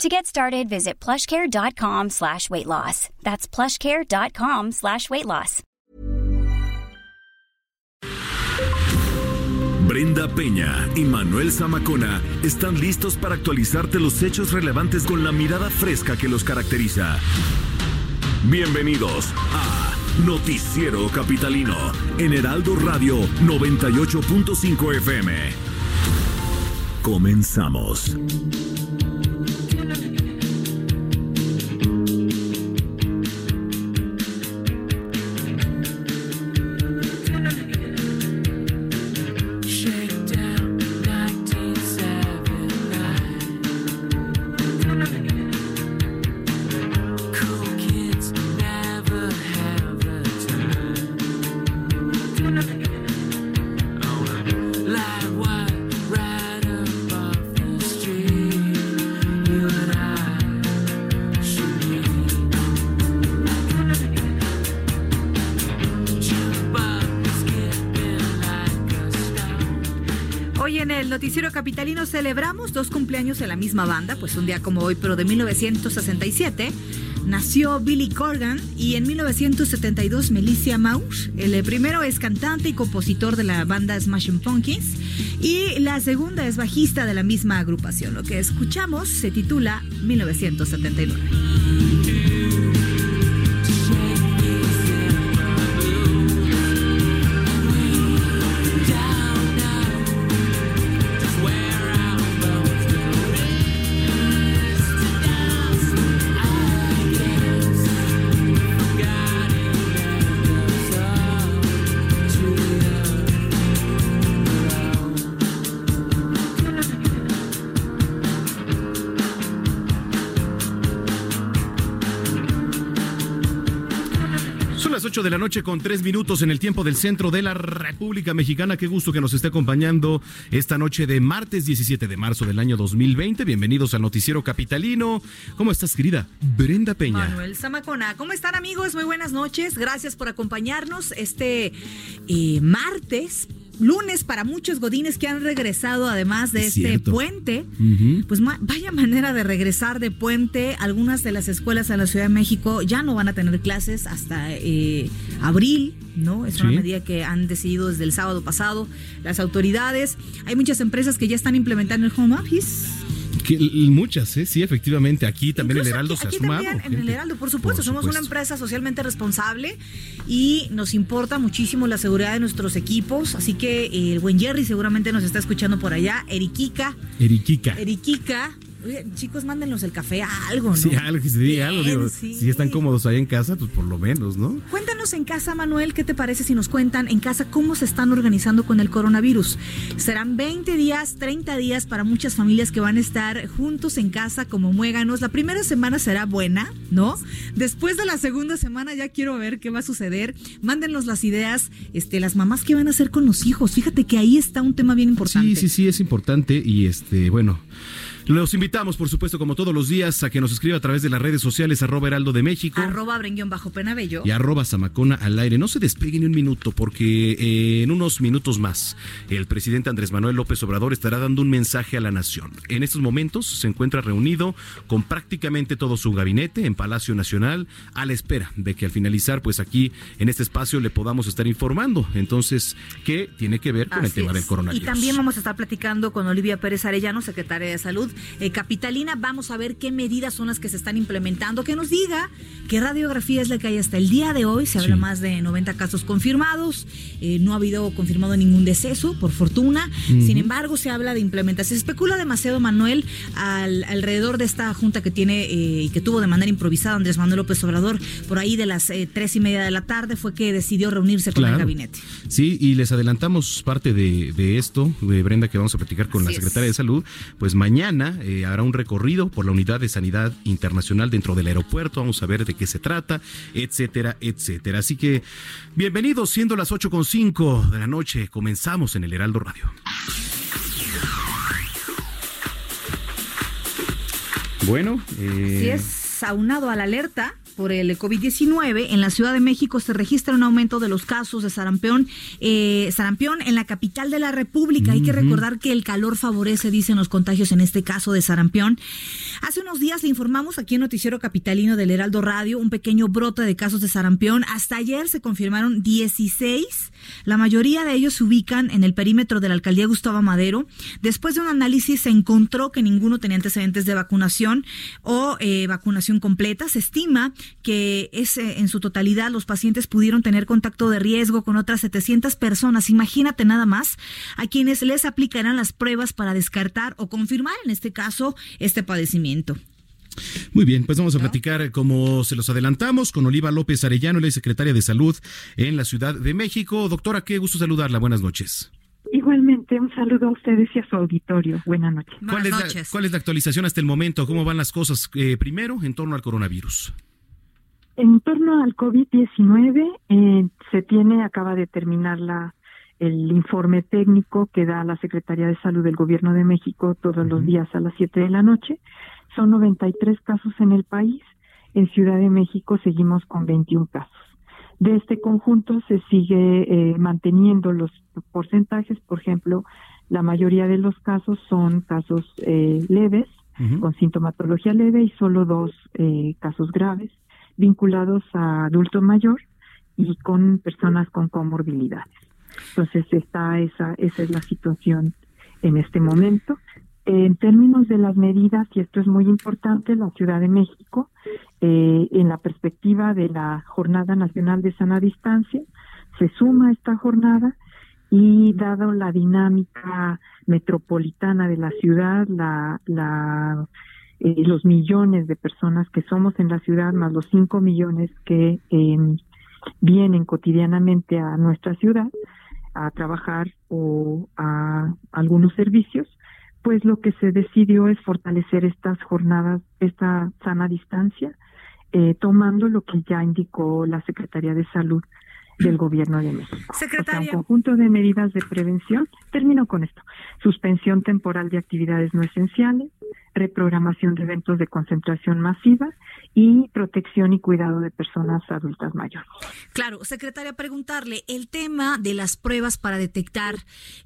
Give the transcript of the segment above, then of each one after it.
To get started, visit plushcare.com slash weight loss. That's plushcare.com slash weight loss. Brenda Peña y Manuel Zamacona están listos para actualizarte los hechos relevantes con la mirada fresca que los caracteriza. Bienvenidos a Noticiero Capitalino en Heraldo Radio 98.5 FM. Comenzamos. Celebramos dos cumpleaños de la misma banda, pues un día como hoy, pero de 1967. Nació Billy Corgan y en 1972 Melissa Mauch. El primero es cantante y compositor de la banda Smashing Pumpkins y la segunda es bajista de la misma agrupación. Lo que escuchamos se titula 1979. 8 de la noche con 3 minutos en el tiempo del centro de la República Mexicana. Qué gusto que nos esté acompañando esta noche de martes 17 de marzo del año 2020. Bienvenidos al Noticiero Capitalino. ¿Cómo estás, querida Brenda Peña? Manuel Zamacona. ¿Cómo están amigos? Muy buenas noches. Gracias por acompañarnos este eh, martes. Lunes para muchos godines que han regresado además de Es este cierto. puente. Pues ma- vaya manera de regresar de puente. Algunas de las escuelas en la Ciudad de México ya no van a tener clases hasta eh, abril, ¿no? Es una medida que han decidido desde el sábado pasado las autoridades. Hay muchas empresas que ya están implementando el home office. Que- muchas, ¿eh? Sí, efectivamente. Aquí también el Heraldo aquí- se ha sumado. también, en el. Heraldo, por supuesto, somos una empresa socialmente responsable y nos importa muchísimo la seguridad de nuestros equipos. Así que eh, el buen Jerry seguramente nos está escuchando por allá. Eriquica, Eriquica. Eriquica. Oye, chicos, mándenos el café a algo, ¿no? Sí, algo algo. Bien, Digo, sí. Si están cómodos ahí en casa, pues por lo menos, ¿no? Cuéntanos en casa, Manuel, ¿qué te parece si nos cuentan en casa cómo se están organizando con el coronavirus? Serán 20 días, 30 días para muchas familias que van a estar juntos en casa como muéganos. La primera semana será buena, ¿no? Después de la segunda semana ya quiero ver qué va a suceder. Mándenos las ideas, este, las mamás que van a hacer con los hijos. Fíjate que ahí está un tema bien importante. Sí, sí, sí, es importante y este, bueno. Los invitamos, por supuesto, como todos los días, a que nos escriba a través de las redes sociales, arroba Heraldo de México Arroba Brenguión bajo penabello. y arroba Zamacona al aire. No se despegue ni un minuto, porque eh, en unos minutos más el presidente Andrés Manuel López Obrador estará dando un mensaje a la nación. En estos momentos se encuentra reunido con prácticamente todo su gabinete en Palacio Nacional, a la espera de que al finalizar, pues aquí en este espacio le podamos estar informando. Entonces, ¿qué tiene que ver con el tema es. del coronavirus? Y también vamos a estar platicando con Olivia Pérez Arellano, secretaria de Salud eh, Capitalina. Vamos a ver qué medidas son las que se están implementando, que nos diga qué radiografía es la que hay hasta el día de hoy. Se habla Sí. más de 90 casos confirmados, eh, no ha habido confirmado ningún deceso, por fortuna. Sin embargo, se habla de implementación. Se especula demasiado, Manuel, al- alrededor de esta junta que tiene eh, y que tuvo de manera improvisada Andrés Manuel López Obrador por ahí de las tres y media de la tarde, fue que decidió reunirse con el gabinete. Sí, y les adelantamos parte de, de esto, de Brenda, que vamos a platicar con Así la es. secretaria de Salud. Pues mañana mañana eh, habrá un recorrido por la Unidad de Sanidad Internacional dentro del aeropuerto. Vamos a ver de qué se trata, etcétera, etcétera. Así que bienvenidos, siendo las 8.5 de la noche, comenzamos en el Heraldo Radio. Bueno, eh... si es aunado a la alerta por el COVID-19, en la Ciudad de México se registra un aumento de los casos de sarampión, eh, sarampión en la capital de la República. Hay que recordar que el calor favorece, dicen los contagios en este caso de sarampión. Hace unos días le informamos aquí en Noticiero Capitalino del Heraldo Radio un pequeño brote de casos de sarampión. Hasta ayer se confirmaron 16. La mayoría de ellos se ubican en el perímetro de la alcaldía Gustavo Madero. Después de un análisis se encontró que ninguno tenía antecedentes de vacunación o eh, vacunación completa. Se estima que es, en su totalidad los pacientes pudieron tener contacto de riesgo con otras 700 personas. Imagínate nada más a quienes les aplicarán las pruebas para descartar o confirmar en este caso este padecimiento. Muy bien, pues vamos a platicar, como se los adelantamos, con Oliva López Arellano, la secretaria de Salud en la Ciudad de México. Doctora, qué gusto saludarla. Buenas noches. Igualmente, un saludo a ustedes y a su auditorio. Buenas noches. ¿Cuál, es, La, ¿cuál es la actualización hasta el momento? ¿Cómo van las cosas eh, primero en torno al coronavirus? En torno al COVID-19, eh, se tiene, acaba de terminar la, el informe técnico que da la Secretaría de Salud del Gobierno de México todos los días a las 7 de la noche. Son 93 casos en el país. En Ciudad de México seguimos con 21 casos. De este conjunto se sigue eh, manteniendo los porcentajes. Por ejemplo, la mayoría de los casos son casos eh, leves, con sintomatología leve y solo dos eh, casos graves vinculados a adulto mayor y con personas con comorbilidades. Entonces, está esa, esa es la situación en este momento. En términos de las medidas, y esto es muy importante, la Ciudad de México, eh, en la perspectiva de la Jornada Nacional de Sana Distancia, se suma a esta jornada y dado la dinámica metropolitana de la ciudad, la, la eh, los millones de personas que somos en la ciudad, más los cinco millones que em, vienen cotidianamente a nuestra ciudad a trabajar o a algunos servicios, pues lo que se decidió es fortalecer estas jornadas, esta sana distancia, eh, tomando lo que ya indicó la Secretaría de Salud del Gobierno de México. Secretaria. un conjunto de medidas de prevención. Termino con esto. Suspensión temporal de actividades no esenciales, reprogramación de eventos de concentración masiva y protección y cuidado de personas adultas mayores. Claro, secretaria, preguntarle, el tema de las pruebas para detectar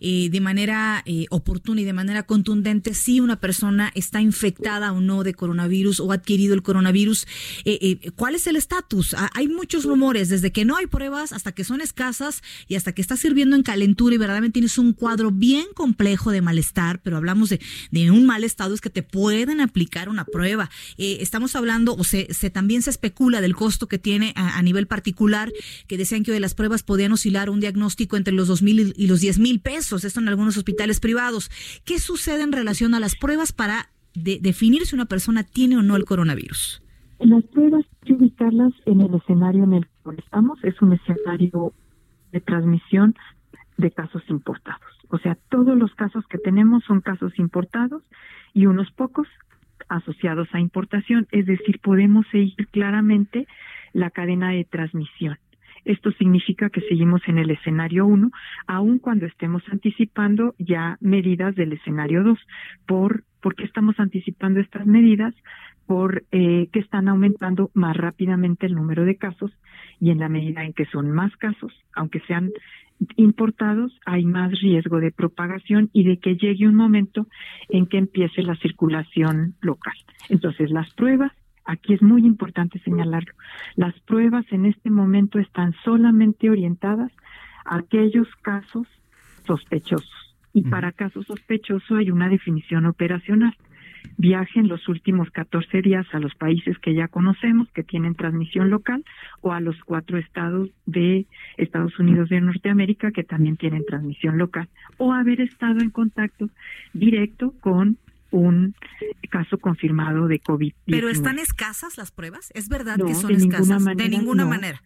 eh, de manera eh, oportuna y de manera contundente si una persona está infectada o no de coronavirus o ha adquirido el coronavirus, eh, ¿cuál es el estatus? Ah, hay muchos rumores, desde que no hay pruebas hasta que son escasas y hasta que está sirviendo en calentura y verdaderamente tienes un cuadro bien complejo de malestar, pero hablamos de, de un mal estado, es que te pueden aplicar una prueba. estamos hablando, o sea, se, también se especula del costo que tiene a, nivel particular, que decían que de las pruebas podían oscilar un diagnóstico entre los dos mil y los diez mil pesos, esto en algunos hospitales privados. ¿Qué sucede en relación a las pruebas para definir si una persona tiene o no el coronavirus? Las pruebas hay que ubicarlas en el escenario en el que estamos, es un escenario de transmisión de casos importados. O sea, todos los casos que tenemos son casos importados y unos pocos asociados a importación, es decir, podemos seguir claramente la cadena de transmisión. Esto significa que seguimos en el escenario 1, aun cuando estemos anticipando ya medidas del escenario 2. ¿Por, ¿Por qué estamos anticipando estas medidas? Por eh, que están aumentando más rápidamente el número de casos y en la medida en que son más casos, aunque sean importados hay más riesgo de propagación y de que llegue un momento en que empiece la circulación local. Entonces, las pruebas, aquí es muy importante señalarlo, las pruebas en este momento están solamente orientadas a aquellos casos sospechosos. Y para casos sospechosos hay una definición operacional viaje en los últimos 14 días a los países que ya conocemos, que tienen transmisión local, o a los cuatro estados de Estados Unidos de Norteamérica, que también tienen transmisión local, o haber estado en contacto directo con un caso confirmado de COVID. -19. ¿Pero están escasas las pruebas? ¿Es verdad que son escasas? de ninguna manera.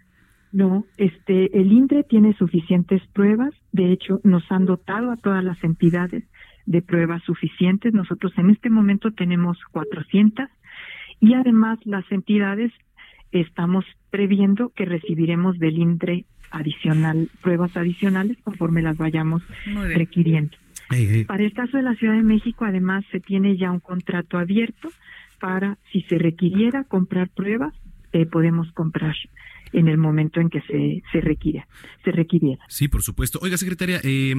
No, este, el INDRE tiene suficientes pruebas. De hecho, nos han dotado a todas las entidades de pruebas suficientes. Nosotros en este momento tenemos 400 y además las entidades estamos previendo que recibiremos del INDRE adicional, pruebas adicionales conforme las vayamos requiriendo. Para el caso de la Ciudad de México, además, se tiene ya un contrato abierto para, si se requiriera comprar pruebas, eh, podemos comprar en el momento en que se, se requiera, se requiriera. Sí, por supuesto. Oiga, secretaria, eh,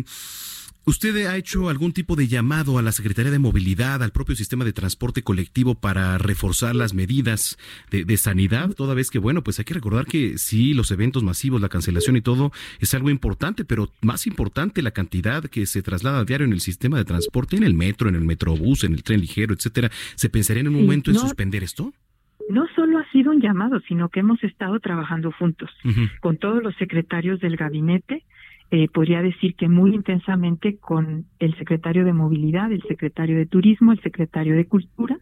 ¿Usted ha hecho algún tipo de llamado a la Secretaría de Movilidad, al propio sistema de transporte colectivo para reforzar las medidas de, sanidad? Toda vez que, bueno, pues hay que recordar que sí, los eventos masivos, la cancelación y todo es algo importante, pero más importante la cantidad que se traslada a diario en el sistema de transporte, en el metro, en el metrobús, en el tren ligero, etcétera. ¿Se pensaría en un momento en suspender esto? no solo ha sido un llamado, sino que hemos estado trabajando juntos con todos los secretarios del gabinete eh, podría decir que muy intensamente con el secretario de Movilidad, el secretario de Turismo, el secretario de Cultura,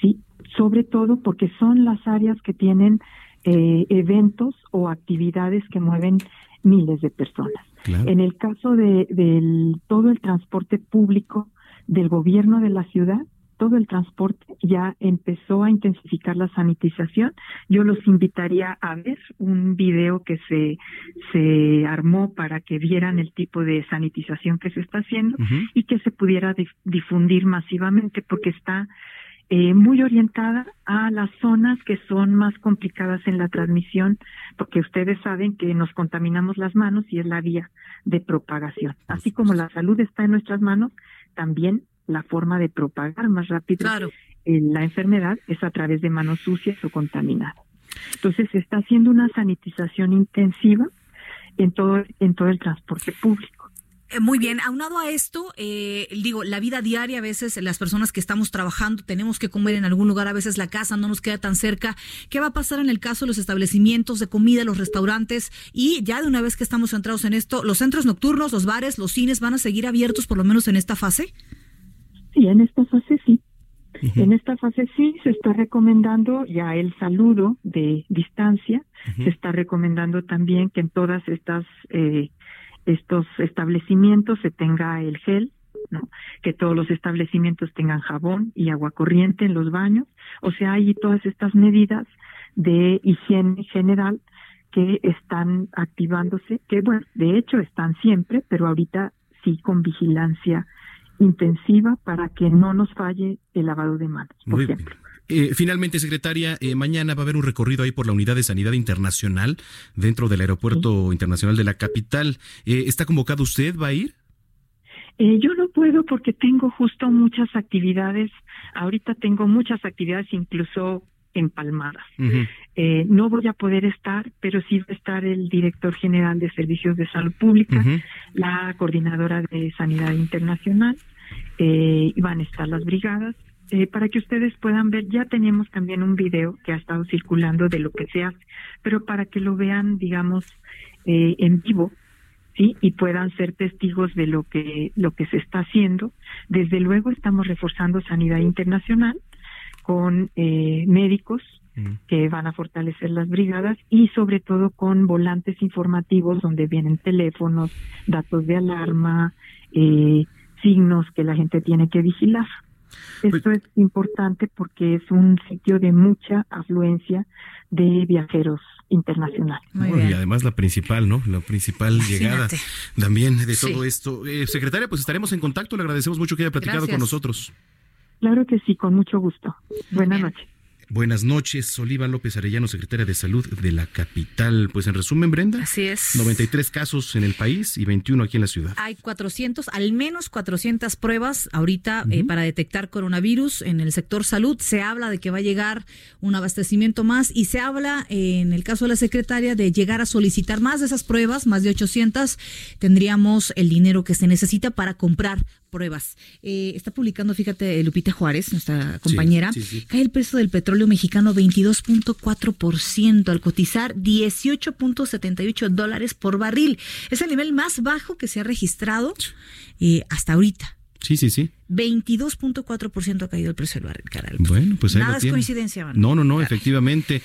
sí, sobre todo porque son las áreas que tienen eh, eventos o actividades que mueven miles de personas. En el caso de del, todo el transporte público del gobierno de la ciudad, todo el transporte ya empezó a intensificar la sanitización. Yo los invitaría a ver un video que se, se armó para que vieran el tipo de sanitización que se está haciendo y que se pudiera difundir masivamente porque está eh, muy orientada a las zonas que son más complicadas en la transmisión, porque ustedes saben que nos contaminamos las manos y es la vía de propagación. Así como la salud está en nuestras manos, también la forma de propagar más rápido la enfermedad es a través de manos sucias o contaminadas. Entonces se está haciendo una sanitización intensiva en todo en todo el transporte público. Eh, muy bien, aunado a esto, eh, digo, la vida diaria, a veces las personas que estamos trabajando tenemos que comer en algún lugar, a veces la casa no nos queda tan cerca. ¿Qué va a pasar en el caso de los establecimientos de comida, los restaurantes? Y ya de una vez que estamos centrados en esto, ¿los centros nocturnos, los bares, los cines van a seguir abiertos por lo menos en esta fase? Sí, en esta fase sí. En esta fase sí se está recomendando ya el saludo de distancia, se está recomendando también que en todas estas eh, estos establecimientos se tenga el gel, ¿no? que todos los establecimientos tengan jabón y agua corriente en los baños, o sea, hay todas estas medidas de higiene general que están activándose, que bueno, de hecho están siempre, pero ahorita sí con vigilancia intensiva para que no nos falle el lavado de manos, por ejemplo. Eh, finalmente, secretaria, eh, mañana va a haber un recorrido ahí por la Unidad de Sanidad Internacional dentro del Aeropuerto Internacional de la capital. Eh, ¿Está convocado usted? ¿Va a ir? yo no puedo porque tengo justo muchas actividades. Ahorita tengo muchas actividades, incluso empalmadas. eh, no voy a poder estar, pero sí va a estar el director general de Servicios de Salud Pública, la coordinadora de Sanidad Internacional, eh, y van a estar las brigadas. Eh, para que ustedes puedan ver, ya tenemos también un video que ha estado circulando de lo que se hace, pero para que lo vean, digamos, eh, en vivo, ¿sí? y puedan ser testigos de lo que lo que se está haciendo. Desde luego estamos reforzando sanidad internacional con eh, médicos mm. que van a fortalecer las brigadas y sobre todo con volantes informativos donde vienen teléfonos, datos de alarma, eh, signos que la gente tiene que vigilar. Pues Esto es importante porque es un sitio de mucha afluencia de viajeros internacionales. y además la principal, ¿no? La principal llegada también de todo esto. Eh, secretaria, pues estaremos en contacto. Le agradecemos mucho que haya platicado con nosotros. Claro que sí, con mucho gusto. Buenas noches. Buenas noches, Oliva López Arellano, secretaria de Salud de la capital. Pues en resumen, Brenda. Así es. 93 casos en el país y 21 aquí en la ciudad. Hay 400, al menos 400 pruebas ahorita eh, para detectar coronavirus en el sector salud. Se habla de que va a llegar un abastecimiento más y se habla, eh, en el caso de la secretaria, de llegar a solicitar más de esas pruebas, más de 800. Tendríamos el dinero que se necesita para comprar pruebas. Eh, está publicando, fíjate, Lupita Juárez, nuestra compañera, cae el precio del petróleo mexicano 22.4% al cotizar 18.78 dólares por barril. Es el nivel más bajo que se ha registrado eh, hasta ahorita. Sí, sí, sí. 22.4% ha caído el precio del barril, Bueno, pues ahí Nada es coincidencia, No, no, no, efectivamente.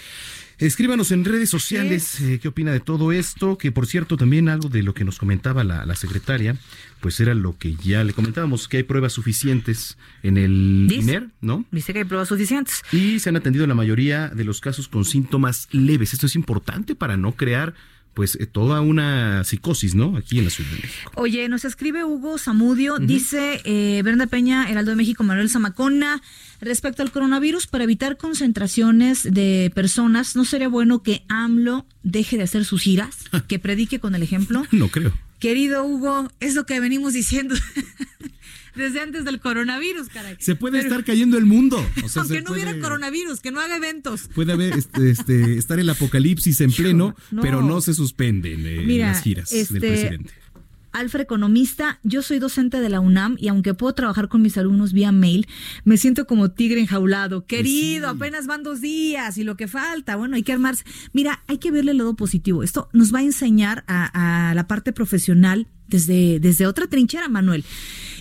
Escríbanos en redes sociales eh, qué opina de todo esto, que por cierto también algo de lo que nos comentaba la, secretaria, pues era lo que ya le comentábamos, que hay pruebas suficientes en el INER, ¿no? Dice que hay pruebas suficientes. Y se han atendido la mayoría de los casos con síntomas leves. Esto es importante para no crear pues eh, toda una psicosis, ¿no? Aquí en la Ciudad de México. Oye, nos escribe Hugo Zamudio, dice eh, Brenda Peña, Heraldo de México, Manuel Zamacona, respecto al coronavirus, para evitar concentraciones de personas, ¿no sería bueno que AMLO deje de hacer sus giras, que predique con el ejemplo? No creo. Querido Hugo, es lo que venimos diciendo. desde antes del coronavirus, caray. Se puede estar cayendo el mundo. aunque no hubiera coronavirus, que no haga eventos. Puede haber este, este estar el apocalipsis en pleno, pero no se suspenden eh, las giras del este, presidente. Alfred Economista, yo soy docente de la UNAM y aunque puedo trabajar con mis alumnos vía mail, me siento como tigre enjaulado. Pues Querido, apenas van dos días y lo que falta, bueno, hay que armarse. Mira, hay que verle el lado positivo. Esto nos va a enseñar a, la parte profesional desde, desde otra trinchera, Manuel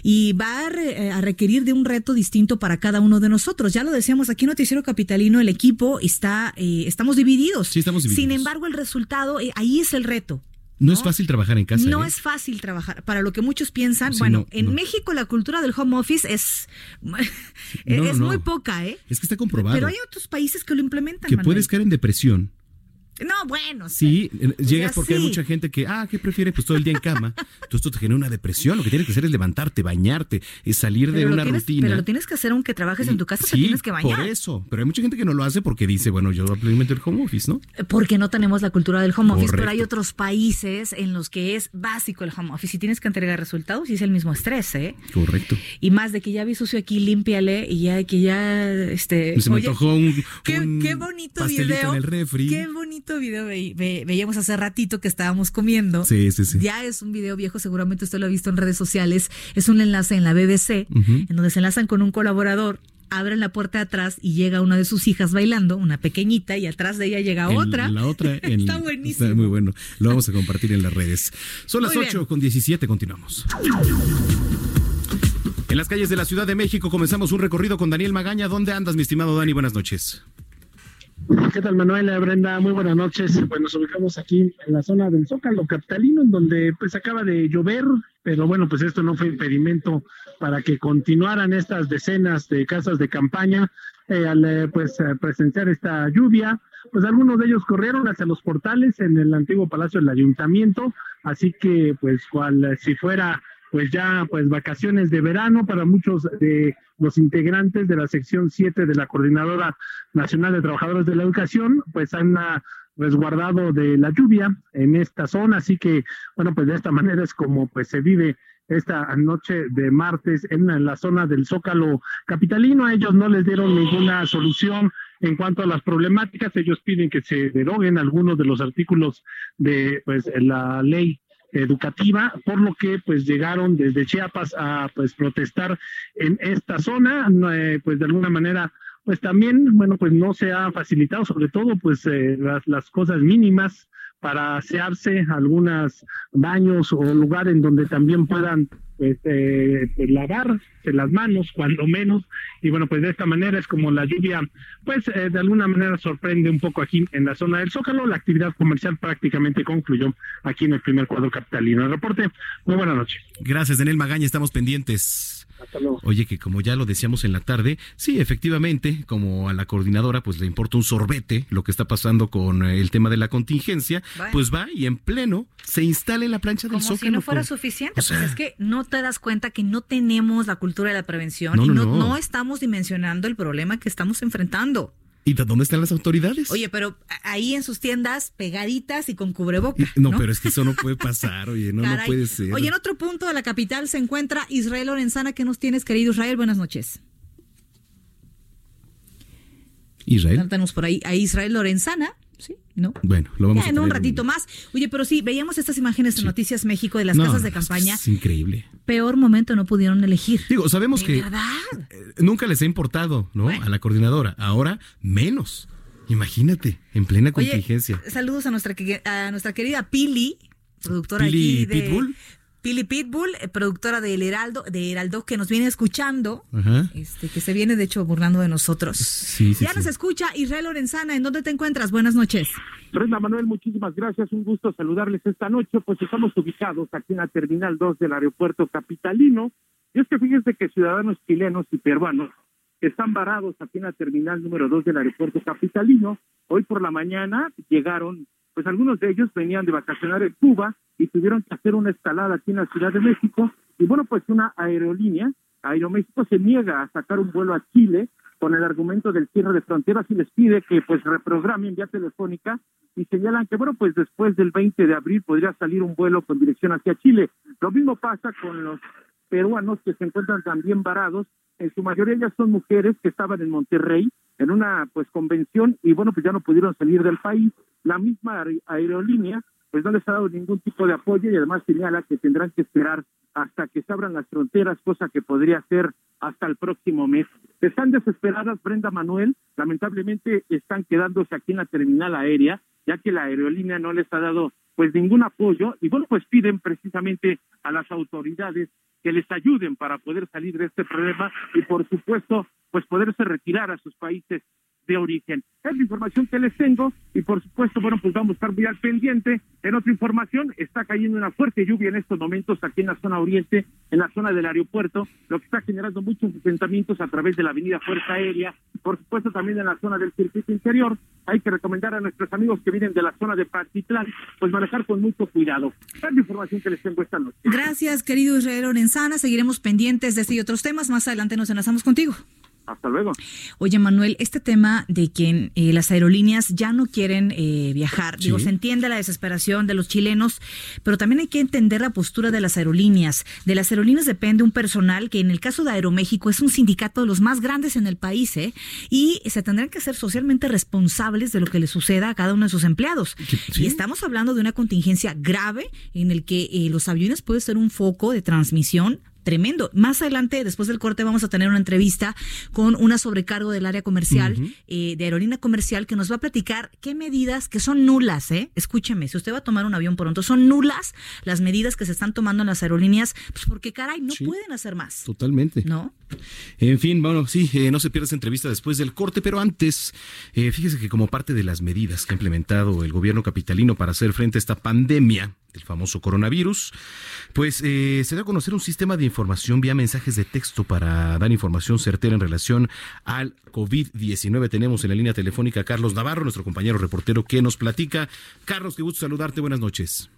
y va a, requerir de un reto distinto para cada uno de nosotros. Ya lo decíamos aquí en Noticiero Capitalino, el equipo está, eh, estamos divididos. Sí, estamos divididos. Sin embargo, el resultado, eh, ahí es el reto. No, es fácil trabajar en casa. No ¿eh? es fácil trabajar. Para lo que muchos piensan, bueno, en México la cultura del home office es, es muy poca, ¿eh? Es que está comprobado. Pero hay otros países que lo implementan. Que puedes caer en depresión no, bueno. Sí, llegas porque hay mucha gente que, ah, ¿qué prefiere? Pues todo el día en cama. Entonces esto te genera una depresión. Lo que tienes que hacer es levantarte, bañarte, es salir de una rutina. Pero lo tienes que hacer aunque trabajes en tu casa, te tienes que bañar. por eso. Pero hay mucha gente que no lo hace porque dice, bueno, yo implemento el home office, ¿no? Porque no tenemos la cultura del home office, pero hay otros países en los que es básico el home office y tienes que entregar resultados y es el mismo estrés, ¿eh? Correcto. Y más de que ya vi sucio aquí, límpiale y ya que ya, este... Se me antojó un, qué, bonito video. En el refri. Qué bonito video ve, veíamos hace ratito que estábamos comiendo. Sí, sí, sí. Ya es un video viejo, seguramente usted lo ha visto en redes sociales. Es un enlace en la BBC, en donde se enlazan con un colaborador abren la puerta de atrás y llega una de sus hijas bailando, una pequeñita, y atrás de ella llega otra. La otra está buenísimo. Está muy bueno. Lo vamos a compartir en las redes. Son las 8 con 17, continuamos. En las calles de la Ciudad de México comenzamos un recorrido con Daniel Magaña. ¿Dónde andas, mi estimado Dani? Buenas noches. ¿Qué tal, Manuel? Brenda, muy buenas noches. Pues nos ubicamos aquí en la zona del Zócalo Capitalino, en donde pues acaba de llover, pero bueno, pues esto no fue impedimento para que continuaran estas decenas de casas de campaña eh, al eh, pues eh, presenciar esta lluvia. Pues algunos de ellos corrieron hacia los portales en el antiguo Palacio del Ayuntamiento, así que pues cual si fuera pues ya pues vacaciones de verano para muchos de los integrantes de la sección 7 de la Coordinadora Nacional de Trabajadores de la Educación, pues han ah, resguardado de la lluvia en esta zona, así que bueno, pues de esta manera es como pues se vive esta noche de martes en la zona del Zócalo capitalino. A ellos no les dieron ninguna solución en cuanto a las problemáticas. Ellos piden que se deroguen algunos de los artículos de pues la ley educativa, por lo que pues llegaron desde Chiapas a pues protestar en esta zona, eh, pues de alguna manera pues también, bueno, pues no se ha facilitado sobre todo pues eh, las, las cosas mínimas para asearse algunos baños o lugar en donde también puedan pues, eh, lavarse las manos cuando menos. Y bueno pues de esta manera es como la lluvia pues eh, de alguna manera sorprende un poco aquí en la zona del Zócalo. La actividad comercial prácticamente concluyó aquí en el primer cuadro capitalino. El reporte muy buena noche. Gracias Daniel Magaña estamos pendientes Oye, que como ya lo decíamos en la tarde, sí, efectivamente, como a la coordinadora pues le importa un sorbete lo que está pasando con eh, el tema de la contingencia, pues va y en pleno se instala en la plancha del Como si no fuera suficiente, pues es que no te das cuenta que no tenemos la cultura de la prevención y no estamos dimensionando el problema que estamos enfrentando. ¿Y dónde están las autoridades? Oye, pero ahí en sus tiendas pegaditas y con cubreboca. No, pero es que eso no puede pasar, oye, no, no puede ser. Oye, en otro punto de la capital se encuentra Israel Lorenzana. ¿Qué nos tienes, querido Israel? Buenas noches. Israel. Tenemos por ahí a Israel Lorenzana. ¿Sí? ¿No? Bueno, lo vamos a En un ratito más. Oye, pero sí, veíamos estas imágenes de Noticias México de las casas de campaña. Es increíble. Peor momento no pudieron elegir. Digo, sabemos que eh, nunca les ha importado, ¿no? A la coordinadora. Ahora menos. Imagínate, en plena contingencia. Saludos a nuestra, a nuestra querida Pili, productora aquí de... Pitbull. Pili Pitbull, eh, productora del Heraldo, de Heraldo, que nos viene escuchando, este, que se viene de hecho burlando de nosotros. Sí, ya nos escucha Israel Lorenzana, ¿en dónde te encuentras? Buenas noches. Brenda Manuel, muchísimas gracias, un gusto saludarles esta noche, pues estamos ubicados aquí en la Terminal 2 del aeropuerto capitalino, y es que fíjense que ciudadanos chilenos y peruanos están varados aquí en la terminal número 2 del aeropuerto capitalino, hoy por la mañana llegaron pues algunos de ellos venían de vacacionar en Cuba y tuvieron que hacer una escalada aquí en la Ciudad de México. Y bueno, pues una aerolínea, Aeroméxico, se niega a sacar un vuelo a Chile con el argumento del cierre de fronteras y les pide que pues reprogramen vía telefónica y señalan que bueno pues después del 20 de abril podría salir un vuelo con dirección hacia Chile. Lo mismo pasa con los peruanos que se encuentran también varados, en su mayoría ya son mujeres que estaban en Monterrey en una pues convención y bueno pues ya no pudieron salir del país la misma aerolínea pues no les ha dado ningún tipo de apoyo y además señala que tendrán que esperar hasta que se abran las fronteras, cosa que podría ser hasta el próximo mes. Están desesperadas, Brenda Manuel, lamentablemente están quedándose aquí en la terminal aérea, ya que la aerolínea no les ha dado pues ningún apoyo y bueno, pues piden precisamente a las autoridades que les ayuden para poder salir de este problema y por supuesto pues poderse retirar a sus países de origen. Es la información que les tengo y por supuesto, bueno, pues vamos a estar muy al pendiente. En otra información, está cayendo una fuerte lluvia en estos momentos aquí en la zona oriente, en la zona del aeropuerto, lo que está generando muchos enfrentamientos a través de la avenida Fuerza Aérea, por supuesto también en la zona del circuito interior. Hay que recomendar a nuestros amigos que vienen de la zona de Patitlán, pues manejar con mucho cuidado. Es la información que les tengo esta noche. Gracias, querido Israel Lorenzana. Seguiremos pendientes de este y otros temas. Más adelante nos enlazamos contigo. Hasta luego. Oye, Manuel, este tema de que eh, las aerolíneas ya no quieren eh, viajar, digo, se entiende la desesperación de los chilenos, pero también hay que entender la postura de las aerolíneas. De las aerolíneas depende un personal que en el caso de Aeroméxico es un sindicato de los más grandes en el país, ¿eh? Y se tendrán que ser socialmente responsables de lo que le suceda a cada uno de sus empleados. Y estamos hablando de una contingencia grave en el que eh, los aviones pueden ser un foco de transmisión tremendo. Más adelante, después del corte, vamos a tener una entrevista con una sobrecargo del área comercial, eh, de aerolínea comercial, que nos va a platicar qué medidas que son nulas, ¿eh? Escúcheme, si usted va a tomar un avión pronto, son nulas las medidas que se están tomando en las aerolíneas, pues porque caray, no pueden hacer más. Totalmente. ¿No? En fin, bueno, sí, eh, no se pierda esa entrevista después del corte, pero antes, eh, fíjese que como parte de las medidas que ha implementado el gobierno capitalino para hacer frente a esta pandemia, del famoso coronavirus, pues eh, se da a conocer un sistema de información vía mensajes de texto para dar información certera en relación al COVID-19. Tenemos en la línea telefónica a Carlos Navarro, nuestro compañero reportero, que nos platica. Carlos, qué gusto saludarte, buenas noches.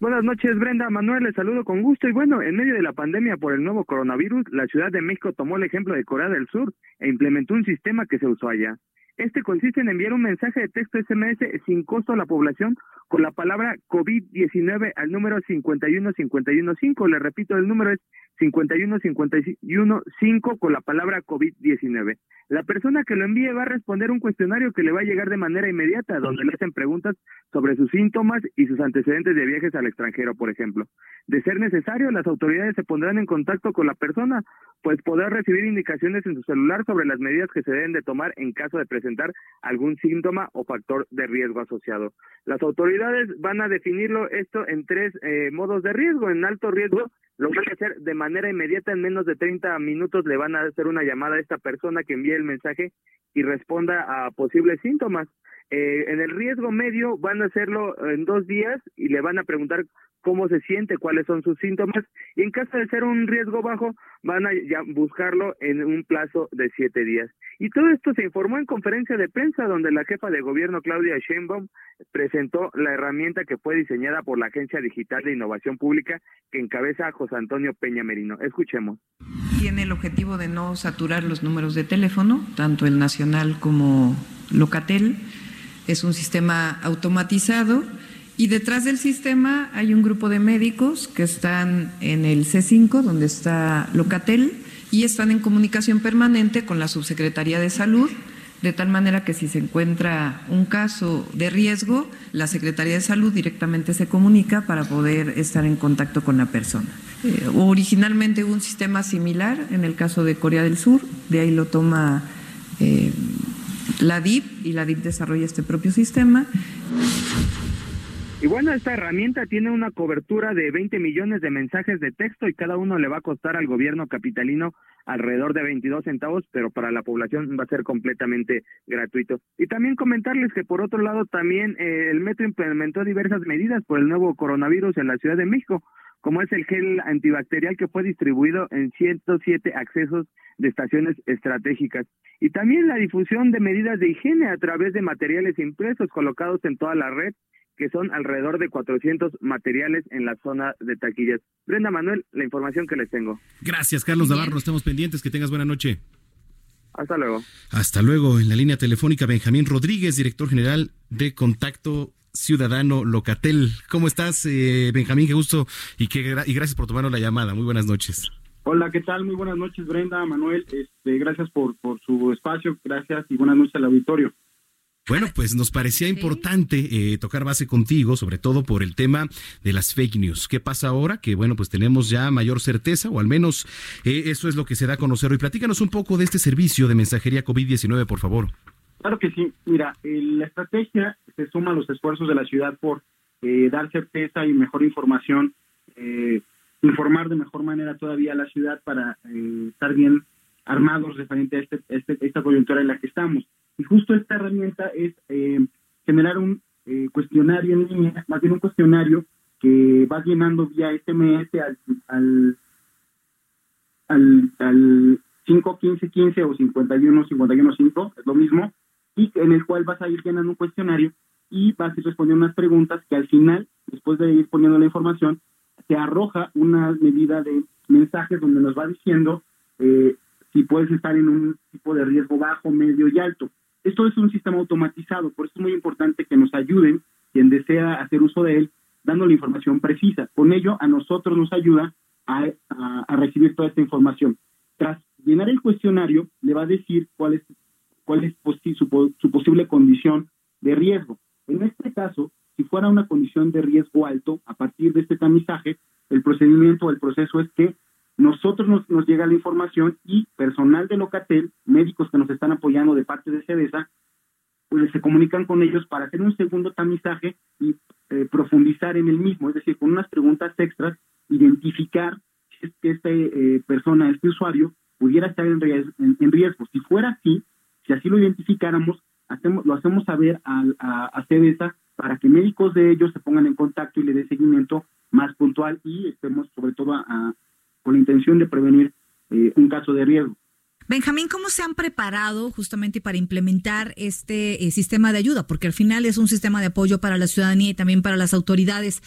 Buenas noches, Brenda. Manuel, les saludo con gusto. Y bueno, en medio de la pandemia por el nuevo coronavirus, la Ciudad de México tomó el ejemplo de Corea del Sur e implementó un sistema que se usó allá. Este consiste en enviar un mensaje de texto SMS sin costo a la población con la palabra COVID-19 al número 51515. Le repito, el número es 51515 con la palabra COVID-19. La persona que lo envíe va a responder un cuestionario que le va a llegar de manera inmediata, donde le hacen preguntas sobre sus síntomas y sus antecedentes de viajes al extranjero, por ejemplo. De ser necesario, las autoridades se pondrán en contacto con la persona, pues podrá recibir indicaciones en su celular sobre las medidas que se deben de tomar en caso de presentar algún síntoma o factor de riesgo asociado. Las autoridades van a definirlo esto en tres eh, modos de riesgo. En alto riesgo, lo van a hacer de manera inmediata, en menos de 30 minutos le van a hacer una llamada a esta persona que envíe el mensaje y responda a posibles síntomas. Eh, en el riesgo medio van a hacerlo en dos días y le van a preguntar cómo se siente, cuáles son sus síntomas y en caso de ser un riesgo bajo van a buscarlo en un plazo de siete días. Y todo esto se informó en conferencia de prensa donde la jefa de gobierno Claudia Sheinbaum presentó la herramienta que fue diseñada por la Agencia Digital de Innovación Pública que encabeza José Antonio Peña Merino. Escuchemos. Tiene el objetivo de no saturar los números de teléfono, tanto el nacional como Locatel. Es un sistema automatizado y detrás del sistema hay un grupo de médicos que están en el C5, donde está Locatel, y están en comunicación permanente con la Subsecretaría de Salud, de tal manera que si se encuentra un caso de riesgo, la Secretaría de Salud directamente se comunica para poder estar en contacto con la persona. Eh, originalmente hubo un sistema similar en el caso de Corea del Sur, de ahí lo toma eh, la DIP y la DIP desarrolla este propio sistema. Y bueno, esta herramienta tiene una cobertura de 20 millones de mensajes de texto y cada uno le va a costar al gobierno capitalino alrededor de 22 centavos, pero para la población va a ser completamente gratuito. Y también comentarles que por otro lado también eh, el metro implementó diversas medidas por el nuevo coronavirus en la Ciudad de México, como es el gel antibacterial que fue distribuido en 107 accesos de estaciones estratégicas. Y también la difusión de medidas de higiene a través de materiales impresos colocados en toda la red que son alrededor de 400 materiales en la zona de taquillas. Brenda Manuel, la información que les tengo. Gracias, Carlos Navarro. Estamos pendientes. Que tengas buena noche. Hasta luego. Hasta luego. En la línea telefónica, Benjamín Rodríguez, director general de Contacto Ciudadano Locatel. ¿Cómo estás, eh, Benjamín? Qué gusto y, qué y gracias por tomarnos la llamada. Muy buenas noches. Hola, ¿qué tal? Muy buenas noches, Brenda, Manuel. Este, gracias por, por su espacio, gracias y buenas noches al auditorio. Bueno, pues nos parecía importante eh, tocar base contigo, sobre todo por el tema de las fake news. ¿Qué pasa ahora? Que bueno, pues tenemos ya mayor certeza, o al menos eh, eso es lo que se da a conocer hoy. Platícanos un poco de este servicio de mensajería COVID-19, por favor. Claro que sí. Mira, la estrategia se suma a los esfuerzos de la ciudad por eh, dar certeza y mejor información, informar de mejor manera todavía a la ciudad para estar bien armados referente a este, este, esta coyuntura en la que estamos. Y justo esta herramienta es eh, generar un eh, cuestionario en línea, más bien un cuestionario que va llenando vía SMS al, al, al, al 51515 o 51 515, es lo mismo, y en el cual vas a ir llenando un cuestionario y vas a ir respondiendo unas preguntas que al final, después de ir poniendo la información, te arroja una medida de mensajes donde nos va diciendo eh, si puedes estar en un tipo de riesgo bajo, medio y alto. Esto es un sistema automatizado, por eso es muy importante que nos ayuden quien desea hacer uso de él, dando la información precisa. Con ello, a nosotros nos ayuda a, recibir toda esta información. Tras llenar el cuestionario, le va a decir cuál es, cuál es su, su posible condición de riesgo. En este caso, si fuera una condición de riesgo alto, a partir de este tamizaje, el procedimiento o el proceso es que nosotros nos, nos, llega la información y personal de Locatel, médicos que nos están apoyando de parte de CEDESA, pues se comunican con ellos para hacer un segundo tamizaje y eh, profundizar en el mismo, es decir, con unas preguntas extras, identificar si es que esta eh, persona, este usuario, pudiera estar en riesgo, en, riesgo. Si fuera así, si así lo identificáramos, hacemos, lo hacemos saber a, a, a para que médicos de ellos se pongan en contacto y le dé seguimiento más puntual y estemos sobre todo a, con la intención de prevenir eh, un caso de riesgo. Benjamín, ¿cómo se han preparado justamente para implementar este eh, sistema de ayuda? Porque al final es un sistema de apoyo para la ciudadanía y también para las autoridades.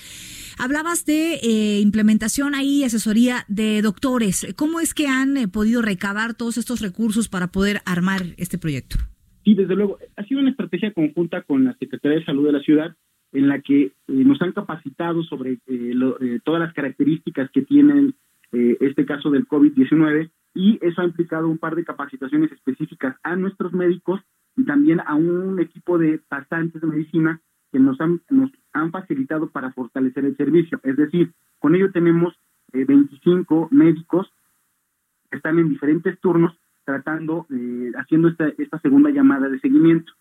Hablabas de eh, implementación ahí, asesoría de doctores. ¿Cómo es que han podido recabar todos estos recursos para poder armar este proyecto? Sí, desde luego. Ha sido una estrategia conjunta con la Secretaría de Salud de la ciudad en la que nos han capacitado sobre todas las características que tienen eh, este caso del COVID-19 y eso ha implicado un par de capacitaciones específicas a nuestros médicos y también a un equipo de pasantes de medicina que nos han, facilitado para fortalecer el servicio. Es decir, con ello tenemos 25 eh, médicos que están en diferentes turnos tratando, eh, haciendo esta, esta segunda llamada de seguimiento.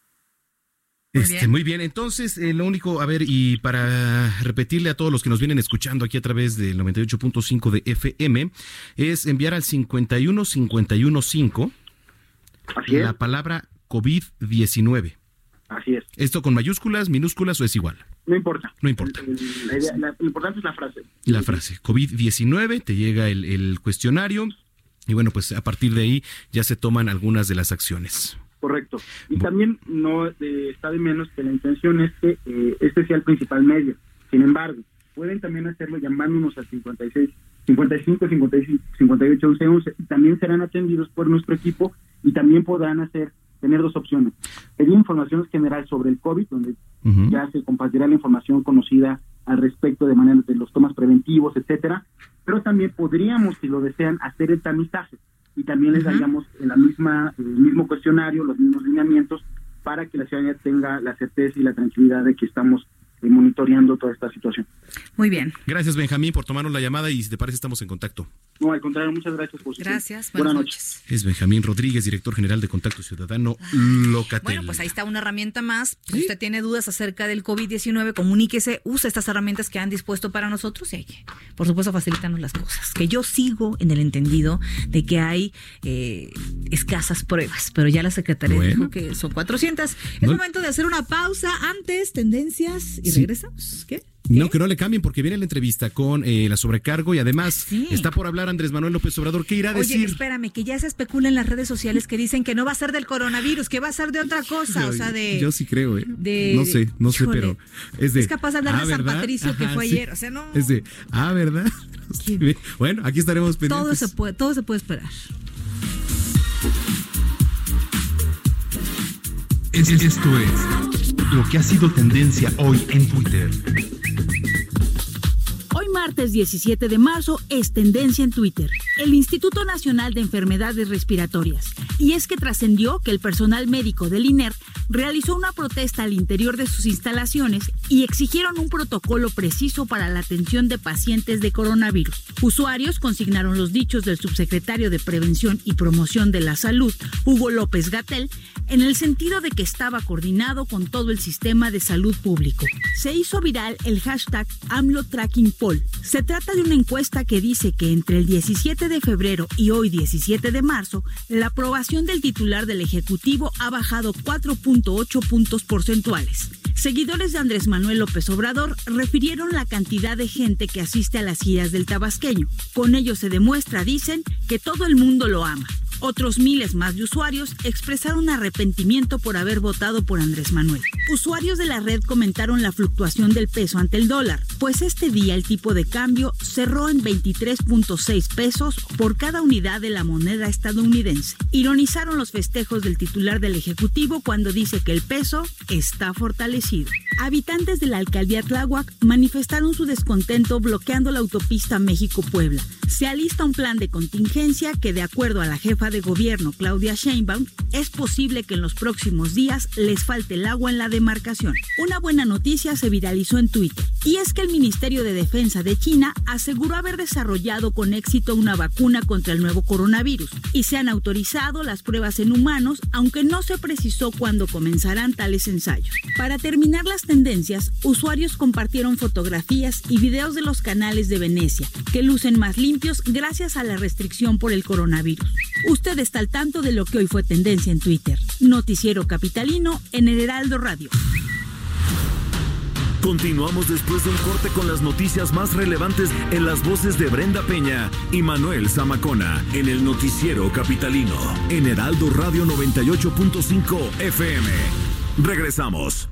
Este, muy bien, entonces eh, lo único, a ver, y para repetirle a todos los que nos vienen escuchando aquí a través del 98.5 de FM, es enviar al 51515 la palabra COVID-19. Así es. ¿Esto con mayúsculas, minúsculas o es igual? No importa. No importa. lo importante es la frase. La frase. COVID-19, te llega el, el cuestionario y bueno, pues a partir de ahí ya se toman algunas de las acciones. Correcto. Y también no está de menos que la intención es que eh, este sea el principal medio. Sin embargo, pueden también hacerlo llamándonos al 56 55 55 58 11 11 y también serán atendidos por nuestro equipo y también podrán hacer tener dos opciones. Pedir información general sobre el COVID, donde ya se compartirá la información conocida al respecto de manera de los tomas preventivos, etcétera, pero también podríamos, si lo desean, hacer el tamizaje y también les daríamos la misma, el mismo cuestionario, los mismos lineamientos para que la ciudadanía tenga la certeza y la tranquilidad de que estamos eh, monitoreando toda esta situación. Muy bien. Gracias, Benjamín, por tomarnos la llamada y si te parece estamos en contacto. No, al contrario, muchas gracias por su Gracias, buenas, noches. Es Benjamín Rodríguez, director general de Contacto Ciudadano Locatel. Bueno, pues ahí está una herramienta más. Si usted tiene dudas acerca del COVID-19, comuníquese, use estas herramientas que han dispuesto para nosotros y hay que, por supuesto, facilitarnos las cosas. Que yo sigo en el entendido de que hay eh, escasas pruebas, pero ya la Secretaría dijo que son 400. Es momento de hacer una pausa antes, tendencias y regresamos. ¿Qué? No, que no le cambien porque viene la entrevista con eh, la sobrecargo y además está por hablar Andrés Manuel López Obrador. ¿Qué irá a decir? Oye, espérame, que ya se especula en las redes sociales que dicen que no va a ser del coronavirus, que va a ser de otra cosa, o sea, de... Yo sí creo, ¿eh? no sé, no sé, pero es de... Es capaz de hablar ah, de San Patricio que fue ayer, o sea, no... Es de, ah, ¿verdad? bueno, aquí estaremos pendientes. Todo se puede, todo se puede esperar. Esto es lo que ha sido tendencia hoy en Twitter martes 17 de marzo es tendencia en Twitter. El Instituto Nacional de Enfermedades Respiratorias. Y es que trascendió que el personal médico del INER realizó una protesta al interior de sus instalaciones y exigieron un protocolo preciso para la atención de pacientes de coronavirus. Usuarios consignaron los dichos del subsecretario de Prevención y Promoción de la Salud, Hugo López Gatel, en el sentido de que estaba coordinado con todo el sistema de salud público. Se hizo viral el hashtag AMLO Tracking. Se trata de una encuesta que dice que entre el 17 de febrero y hoy 17 de marzo, la aprobación del titular del Ejecutivo ha bajado 4.8 puntos porcentuales. Seguidores de Andrés Manuel López Obrador refirieron la cantidad de gente que asiste a las giras del tabasqueño. Con ello se demuestra, dicen, que todo el mundo lo ama. Otros miles más de usuarios expresaron arrepentimiento por haber votado por Andrés Manuel. Usuarios de la red comentaron la fluctuación del peso ante el dólar, pues este día el tipo de cambio cerró en 23.6 pesos por cada unidad de la moneda estadounidense. Ironizaron los festejos del titular del Ejecutivo cuando dice que el peso está fortalecido. Habitantes de la alcaldía Tláhuac manifestaron su descontento bloqueando la autopista México-Puebla. Se alista un plan de contingencia que, de acuerdo a la jefa de gobierno Claudia Sheinbaum, es posible que en los próximos días les falte el agua en la demarcación. Una buena noticia se viralizó en Twitter, y es que el Ministerio de Defensa de China aseguró haber desarrollado con éxito una vacuna contra el nuevo coronavirus, y se han autorizado las pruebas en humanos, aunque no se precisó cuándo comenzarán tales ensayos. Para terminar las tendencias, usuarios compartieron fotografías y videos de los canales de Venecia, que lucen más limpios gracias a la restricción por el coronavirus. Usted está al tanto de lo que hoy fue tendencia en Twitter. Noticiero Capitalino en el Heraldo Radio. Continuamos después de un corte con las noticias más relevantes en las voces de Brenda Peña y Manuel Zamacona en el Noticiero Capitalino en Heraldo Radio 98.5 FM. Regresamos.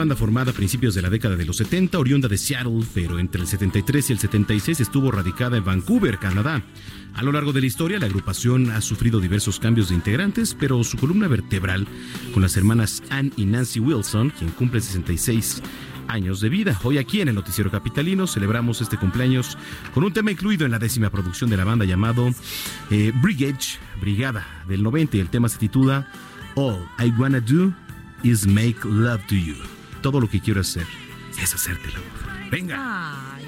Banda formada a principios de la década de los 70, oriunda de Seattle, pero entre el 73 y el 76 estuvo radicada en Vancouver, Canadá. A lo largo de la historia, la agrupación ha sufrido diversos cambios de integrantes, pero su columna vertebral, con las hermanas Ann y Nancy Wilson, quien cumple 66 años de vida. Hoy aquí en el Noticiero Capitalino celebramos este cumpleaños con un tema incluido en la décima producción de la banda llamado eh, Brigade, Brigada del 90 y el tema se titula All I Wanna Do is make love to you. Todo lo que quiero hacer es hacerte el amor. Venga. Ay,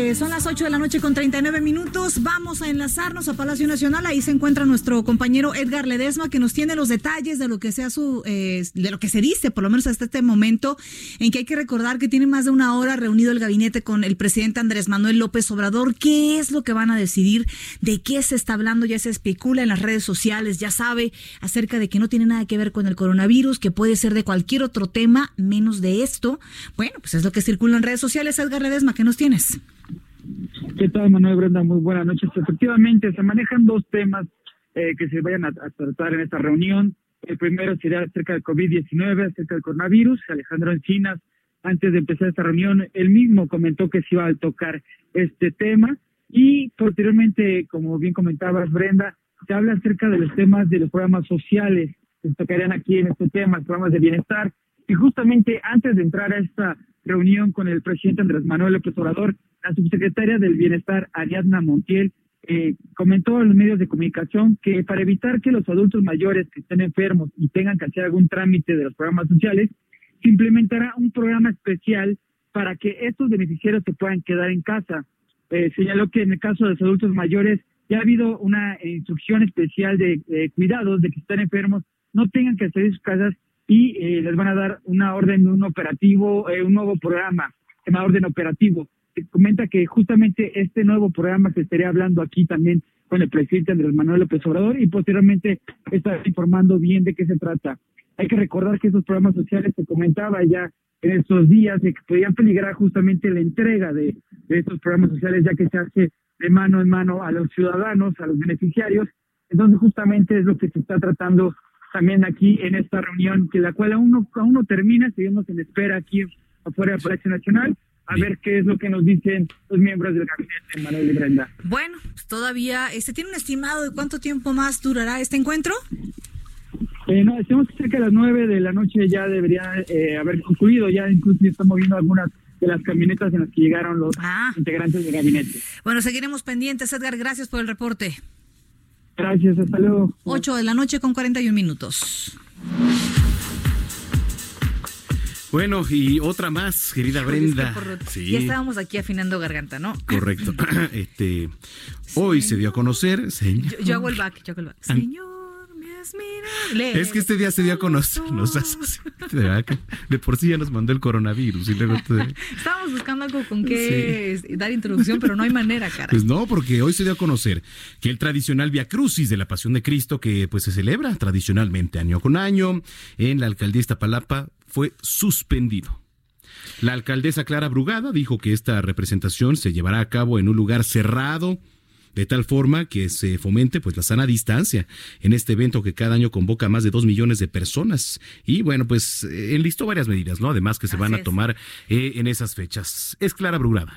Eh, son las 8 de la noche con 39 minutos. Vamos a enlazarnos a Palacio Nacional. Ahí se encuentra nuestro compañero Edgar Ledesma, que nos tiene los detalles de lo que sea su, eh, de lo que se dice, por lo menos hasta este momento, en que hay que recordar que tiene más de una hora reunido el gabinete con el presidente Andrés Manuel López Obrador. ¿Qué es lo que van a decidir? ¿De qué se está hablando? Ya se especula en las redes sociales, ya sabe acerca de que no tiene nada que ver con el coronavirus, que puede ser de cualquier otro tema, menos de esto. Bueno, pues es lo que circula en redes sociales. Edgar Ledesma, ¿qué nos tienes? ¿Qué tal, Manuel Brenda? Muy buenas noches. Efectivamente, se manejan dos temas eh, que se vayan a, tratar en esta reunión. El primero sería acerca del COVID-19, acerca del coronavirus. Alejandro Encinas, antes de empezar esta reunión, él mismo comentó que se iba a tocar este tema. Y posteriormente, como bien comentabas, Brenda, se habla acerca de los temas de los programas sociales que se tocarían aquí en este tema, programas de bienestar. Y justamente antes de entrar a esta reunión con el presidente Andrés Manuel López Obrador, la subsecretaria del Bienestar, Ariadna Montiel, eh, comentó a los medios de comunicación que para evitar que los adultos mayores que estén enfermos y tengan que hacer algún trámite de los programas sociales, se implementará un programa especial para que estos beneficiarios se puedan quedar en casa. Eh, señaló que en el caso de los adultos mayores ya ha habido una instrucción especial de cuidados de que están enfermos no tengan que salir de sus casas y eh, les van a dar una orden, un operativo, eh, un nuevo programa, una orden operativo comenta que justamente este nuevo programa se estaría hablando aquí también con el presidente Andrés Manuel López Obrador y posteriormente estar informando bien de qué se trata. Hay que recordar que esos programas sociales se comentaba ya en estos días de que podían peligrar justamente la entrega de, de estos programas sociales ya que se hace de mano en mano a los ciudadanos, a los beneficiarios. Entonces justamente es lo que se está tratando también aquí en esta reunión, que la cual aún no, aún no termina, seguimos en espera aquí afuera del Palacio Nacional a ver qué es lo que nos dicen los miembros del gabinete, Manuel y Brenda. Bueno, pues todavía, ¿este tiene un estimado de cuánto tiempo más durará este encuentro? Eh, no, decimos que cerca de las nueve de la noche ya debería eh, haber concluido, ya incluso estamos viendo algunas de las camionetas en las que llegaron los ah. integrantes del gabinete. Bueno, seguiremos pendientes, Edgar, gracias por el reporte. Gracias, hasta luego. 8 de la noche con 41 minutos. Bueno, y otra más, querida Brenda. Ya estábamos aquí afinando garganta, ¿no? Correcto. este, hoy se dio a conocer, señor. Yo, hago el back, yo hago el back. Señor, es que este día se dio a conocer. de por sí ya nos mandó el coronavirus y luego Estábamos buscando algo con qué dar introducción, pero no hay manera, cara. Pues no, porque hoy se dio a conocer que el tradicional Via Crucis de la Pasión de Cristo, que pues se celebra tradicionalmente año con año en la alcaldía Iztapalapa, fue suspendido. La alcaldesa Clara Brugada dijo que esta representación se llevará a cabo en un lugar cerrado, de tal forma que se fomente pues la sana distancia en este evento que cada año convoca a más de dos millones de personas. Y bueno pues eh, enlistó varias medidas no además que se van a tomar eh, en esas fechas. Es Clara Brugada.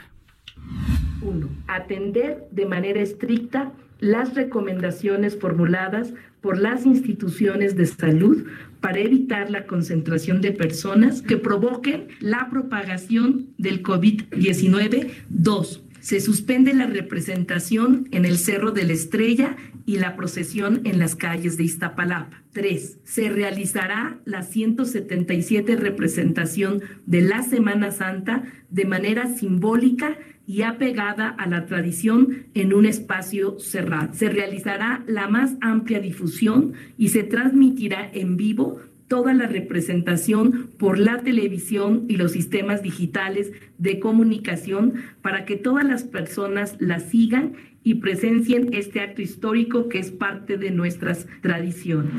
Uno atender de manera estricta las recomendaciones formuladas por las instituciones de salud para evitar la concentración de personas que provoquen la propagación del COVID-19. Dos, se suspende la representación en el Cerro de la Estrella y la procesión en las calles de Iztapalapa. 3. Se realizará la 177 representación de la Semana Santa de manera simbólica y apegada a la tradición en un espacio cerrado. Se realizará la más amplia difusión y se transmitirá en vivo toda la representación por la televisión y los sistemas digitales de comunicación para que todas las personas la sigan y presencien este acto histórico que es parte de nuestras tradiciones.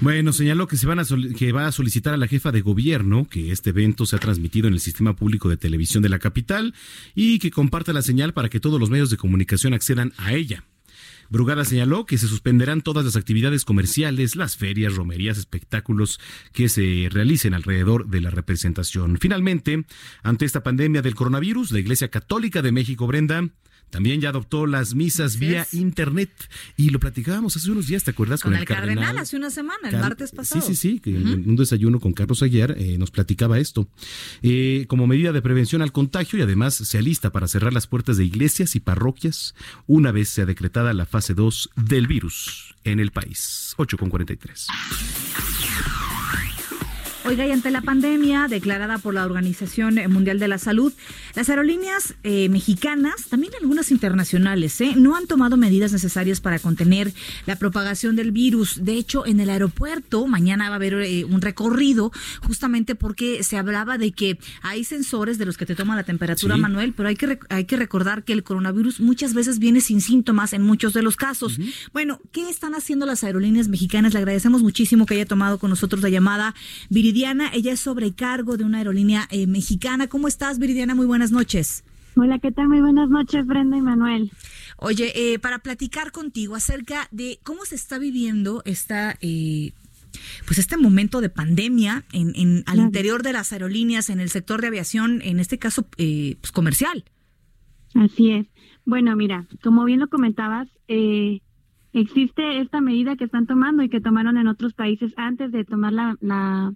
Bueno, señaló que se que va a solicitar a la jefa de gobierno que este evento sea transmitido en el sistema público de televisión de la capital y que comparta la señal para que todos los medios de comunicación accedan a ella. Brugada señaló que se suspenderán todas las actividades comerciales, las ferias, romerías, espectáculos que se realicen alrededor de la representación. Finalmente, ante esta pandemia del coronavirus, la Iglesia Católica de México, Brenda, también ya adoptó las misas vía internet y lo platicábamos hace unos días, ¿te acuerdas? Con, el, cardenal, hace una semana, el martes pasado. Sí, sí, sí, en un desayuno con Carlos Aguiar eh, nos platicaba esto. Eh, como medida de prevención al contagio y además se alista para cerrar las puertas de iglesias y parroquias una vez sea decretada la fase 2 del virus en el país. 8 con 43. Oiga, y ante la pandemia declarada por la Organización Mundial de la Salud, las aerolíneas eh, mexicanas, también algunas internacionales, eh, no han tomado medidas necesarias para contener la propagación del virus. De hecho, en el aeropuerto mañana va a haber eh, un recorrido justamente porque se hablaba de que hay sensores de los que te toman la temperatura, Manuel, pero hay que, hay que recordar que el coronavirus muchas veces viene sin síntomas en muchos de los casos. Bueno, ¿qué están haciendo las aerolíneas mexicanas? Le agradecemos muchísimo que haya tomado con nosotros la llamada. Viridiana, ella es sobrecargo de una aerolínea eh, mexicana. ¿Cómo estás, Viridiana? Muy buenas noches. Hola, ¿qué tal? Muy buenas noches, Brenda y Manuel. Oye, eh, para platicar contigo acerca de cómo se está viviendo esta, eh, pues este momento de pandemia en, en al interior de las aerolíneas, en el sector de aviación, en este caso, pues comercial. Así es. Bueno, mira, como bien lo comentabas, existe esta medida que están tomando y que tomaron en otros países antes de tomar la, la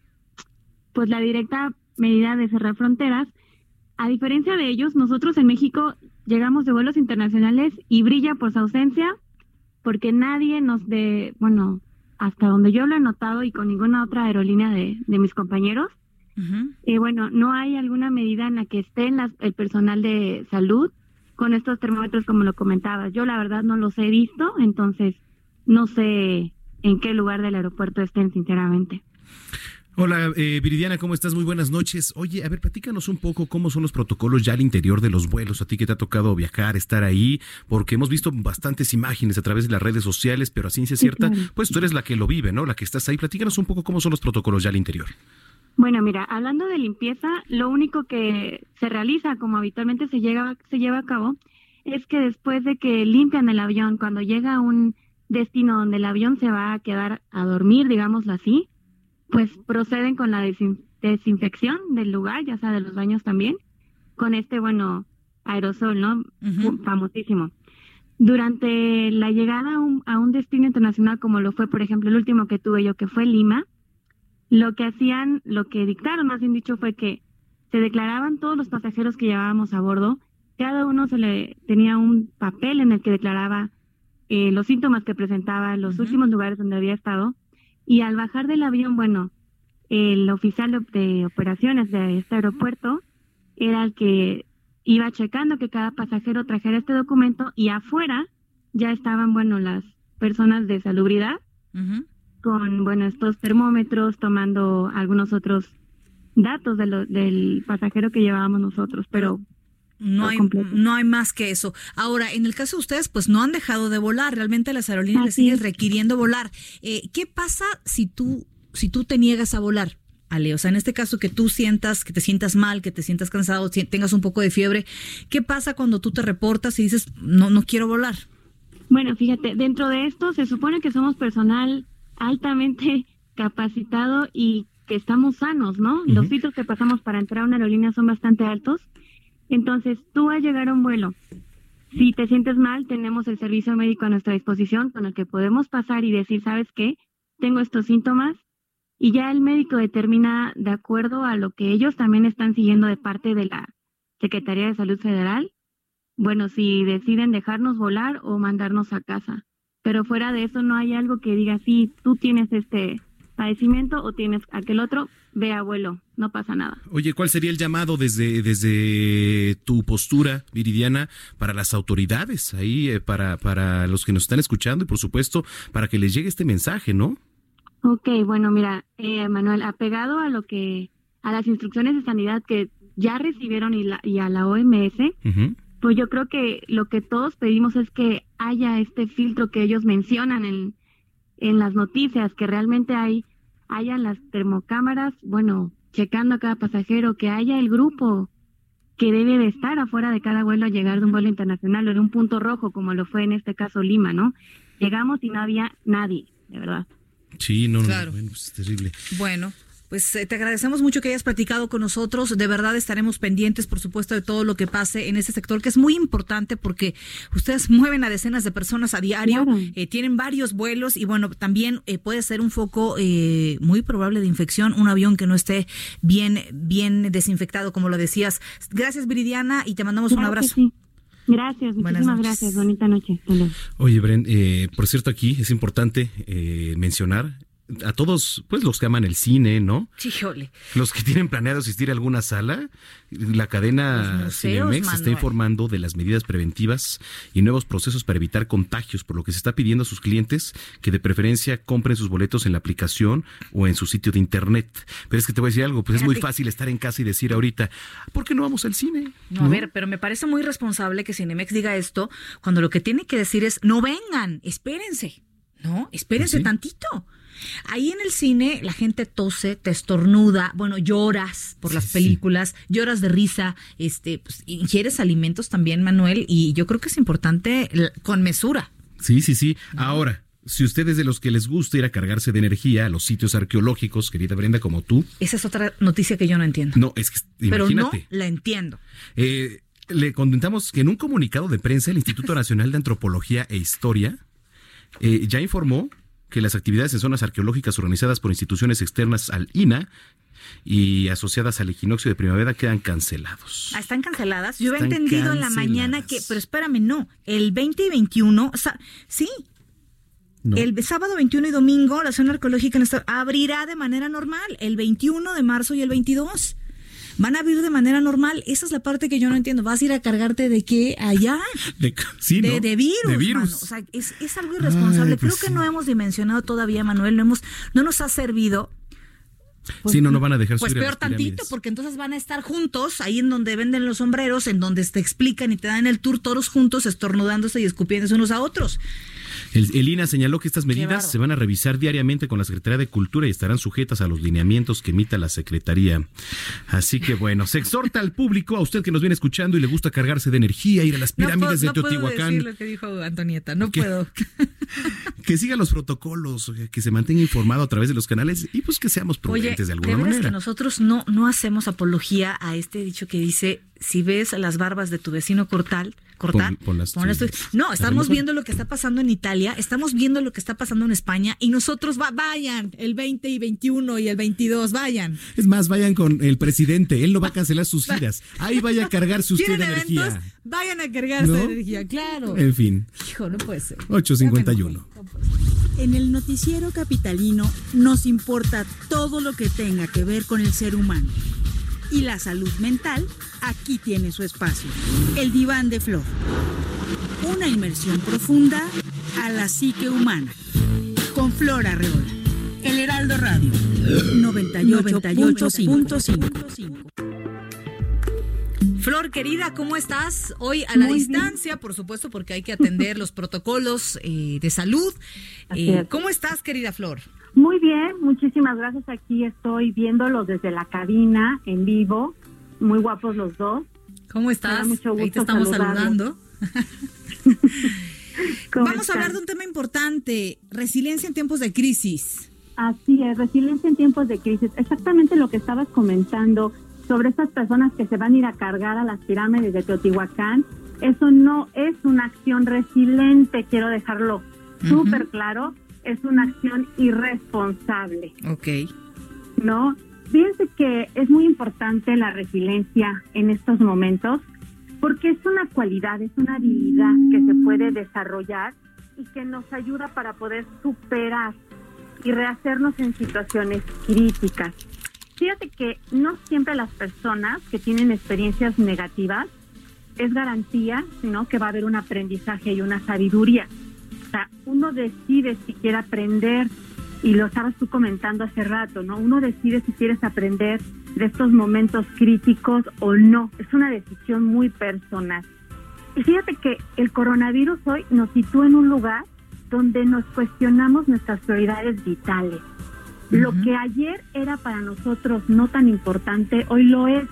pues la directa medida de cerrar fronteras. A diferencia de ellos, nosotros en México llegamos de vuelos internacionales y brilla por su ausencia porque nadie nos de, bueno, hasta donde yo lo he notado y con ninguna otra aerolínea de, de mis compañeros, eh, bueno, no hay alguna medida en la que esté el personal de salud con estos termómetros como lo comentabas. Yo la verdad no los he visto, entonces no sé en qué lugar del aeropuerto estén sinceramente. Hola, eh, Viridiana, ¿cómo estás? Muy buenas noches. Oye, a ver, platícanos un poco cómo son los protocolos ya al interior de los vuelos. A ti que te ha tocado viajar, estar ahí, porque hemos visto bastantes imágenes a través de las redes sociales, pero a ciencia cierta, pues tú eres la que lo vive, ¿no? La que estás ahí. Platícanos un poco cómo son los protocolos ya al interior. Bueno, mira, hablando de limpieza, lo único que se realiza, como habitualmente se, llega, se lleva a cabo, es que después de que limpian el avión, cuando llega a un destino donde el avión se va a quedar a dormir, digámoslo así, pues proceden con la desinfección del lugar, ya sea de los baños también, con este, bueno, aerosol, ¿no? Famosísimo. Durante la llegada a un, a un, destino internacional como lo fue, por ejemplo, el último que tuve yo, que fue Lima, lo que hacían, lo que dictaron, más bien dicho, fue que se declaraban todos los pasajeros que llevábamos a bordo, cada uno se le tenía un papel en el que declaraba eh, los síntomas que presentaba, los últimos lugares donde había estado, y al bajar del avión, bueno, el oficial de operaciones de este aeropuerto era el que iba checando que cada pasajero trajera este documento y afuera ya estaban, bueno, las personas de salubridad con, bueno, estos termómetros, tomando algunos otros datos de lo, del pasajero que llevábamos nosotros, pero no hay, no hay más que eso. Ahora, en el caso de ustedes, pues no han dejado de volar. Realmente las aerolíneas les siguen requiriendo volar. Eh, ¿Qué pasa si tú, si tú te niegas a volar? Ale, o sea, en este caso que tú sientas, que te sientas mal, que te sientas cansado, tengas un poco de fiebre, ¿qué pasa cuando tú te reportas y dices, no, no quiero volar? Bueno, fíjate, dentro de esto se supone que somos personal altamente capacitado y que estamos sanos, ¿no? Los filtros que pasamos para entrar a una aerolínea son bastante altos entonces, tú al llegar a un vuelo, si te sientes mal, tenemos el servicio médico a nuestra disposición con el que podemos pasar y decir, ¿sabes qué? Tengo estos síntomas y ya el médico determina de acuerdo a lo que ellos también están siguiendo de parte de la Secretaría de Salud Federal, bueno, si deciden dejarnos volar o mandarnos a casa. Pero fuera de eso no hay algo que diga, sí, tú tienes este padecimiento o tienes aquel otro, ve abuelo, no pasa nada. Oye, ¿cuál sería el llamado desde, desde tu postura, Viridiana, para las autoridades ahí, eh, para, para los que nos están escuchando y por supuesto para que les llegue este mensaje, ¿no? Ok, bueno, mira, eh, Manuel, apegado a lo que, a las instrucciones de sanidad que ya recibieron y, la, y a la OMS, pues yo creo que lo que todos pedimos es que haya este filtro que ellos mencionan en, en las noticias, que realmente hay haya las termocámaras, bueno, checando a cada pasajero, que haya el grupo que debe de estar afuera de cada vuelo a llegar de un vuelo internacional o en un punto rojo, como lo fue en este caso Lima, ¿no? Llegamos y no había nadie, de verdad. Sí, no, no, bueno, pues es terrible. Bueno, pues eh, te agradecemos mucho que hayas platicado con nosotros. De verdad estaremos pendientes, por supuesto, de todo lo que pase en este sector, que es muy importante porque ustedes mueven a decenas de personas a diario, eh, tienen varios vuelos y bueno, también eh, puede ser un foco muy probable de infección, un avión que no esté bien, bien desinfectado, como lo decías. Gracias, Viridiana, y te mandamos un abrazo. Gracias, muchísimas gracias. Bonita noche. Oye, Bren, por cierto, aquí es importante mencionar a todos, pues los que aman el cine, ¿no? Híjole. Los que tienen planeado asistir a alguna sala, la cadena Cinemex está informando de las medidas preventivas y nuevos procesos para evitar contagios, por lo que se está pidiendo a sus clientes que de preferencia compren sus boletos en la aplicación o en su sitio de internet. Pero es que te voy a decir algo, pues es muy fácil estar en casa y decir ahorita, ¿por qué no vamos al cine? No, a ver, pero me parece muy responsable que Cinemex diga esto cuando lo que tiene que decir es, no vengan, espérense. No, espérense Pues tantito. Ahí en el cine la gente tose, te estornuda, bueno, lloras por las películas, lloras de risa, este, pues, ingieres alimentos también, Manuel, y yo creo que es importante con mesura. Sí, sí, sí. Ahora, si usted es de los que les gusta ir a cargarse de energía a los sitios arqueológicos, querida Brenda, como tú, Esa es otra noticia que yo no entiendo. no, es que pero no la entiendo. Eh, le comentamos que en un comunicado de prensa el Instituto Nacional de Antropología e Historia eh, ya informó que las actividades en zonas arqueológicas organizadas por instituciones externas al INA y asociadas al equinoccio de primavera quedan cancelados. Ah, ¿Están canceladas? Yo había Están entendido en la mañana que, pero espérame, no, el 20 y 21, o sea, sí, No. el sábado 21 y domingo la zona arqueológica en esta- abrirá de manera normal, el 21 de marzo y el 22. Van a abrir de manera normal. Esa es la parte que yo no entiendo. ¿Vas a ir a cargarte de qué allá? De, sí, de, ¿no? de virus. De virus. mano. O sea, es, es algo irresponsable. Ay, pues Creo que sí. no hemos dimensionado todavía, Manuel. No, hemos, no nos ha servido sí, no, no van a dejar pues subir peor tantito, porque entonces van a estar juntos, ahí en donde venden los sombreros, en donde te explican y te dan el tour todos juntos, estornudándose y escupiéndose unos a otros. El, el INA señaló que estas medidas se van a revisar diariamente con la Secretaría de Cultura y estarán sujetas a los lineamientos que emita la Secretaría. Así que bueno, se exhorta al público, a usted que nos viene escuchando y le gusta cargarse de energía, ir a las pirámides de Teotihuacán, lo que dijo Antonieta, no ¿Qué? puedo. que siga los protocolos, que se mantenga informado a través de los canales y pues que seamos Oye, prudentes de alguna de manera. que nosotros no, no hacemos apología a este dicho que dice, si ves las barbas de tu vecino cortal, cortar, Pon- tú. tú. No, estamos viendo lo que está pasando en Italia, estamos viendo lo que está pasando en España y nosotros va- vayan el 20 y 21 y el 22, vayan. Es más, vayan con el presidente, él no va a cancelar sus giras. Ahí vaya a cargarse usted de ¿Tienen energía. eventos? Vayan a cargarse ¿No? de energía, claro. En fin, Hijo, no puede ser. 851. En el noticiero capitalino nos importa todo lo que tenga que ver con el ser humano. Y la salud mental aquí tiene su espacio. El diván de Flor. Una inmersión profunda a la psique humana. Con Flor Arreola. El Heraldo Radio. 98.5. Flor, querida, ¿cómo estás? Hoy a la distancia, por supuesto, porque hay que atender los protocolos eh, de salud. Eh. ¿Cómo estás, querida Flor? Muy bien, muchísimas gracias. Aquí estoy viéndolos desde la cabina en vivo. Muy guapos los dos. ¿Cómo estás? mucho Ahí te gusto estamos saludarlos. saludando. ¿Cómo Vamos a hablar de un tema importante, resiliencia en tiempos de crisis. Así es, resiliencia en tiempos de crisis. Exactamente lo que estabas comentando sobre estas personas que se van a ir a cargar a las pirámides de Teotihuacán. Eso no es una acción resiliente, quiero dejarlo súper claro. Es una acción irresponsable. Ok. ¿no? Fíjense que es muy importante la resiliencia en estos momentos porque es una cualidad, es una habilidad que se puede desarrollar y que nos ayuda para poder superar y rehacernos en situaciones críticas. Fíjate que no siempre las personas que tienen experiencias negativas es garantía, ¿no? Que va a haber un aprendizaje y una sabiduría. O sea, uno decide si quiere aprender y lo estabas tú comentando hace rato, ¿no? Uno decide si quieres aprender de estos momentos críticos o no. Es una decisión muy personal. Y fíjate que el coronavirus hoy nos sitúa en un lugar donde nos cuestionamos nuestras prioridades vitales. Lo que ayer era para nosotros no tan importante, hoy lo es,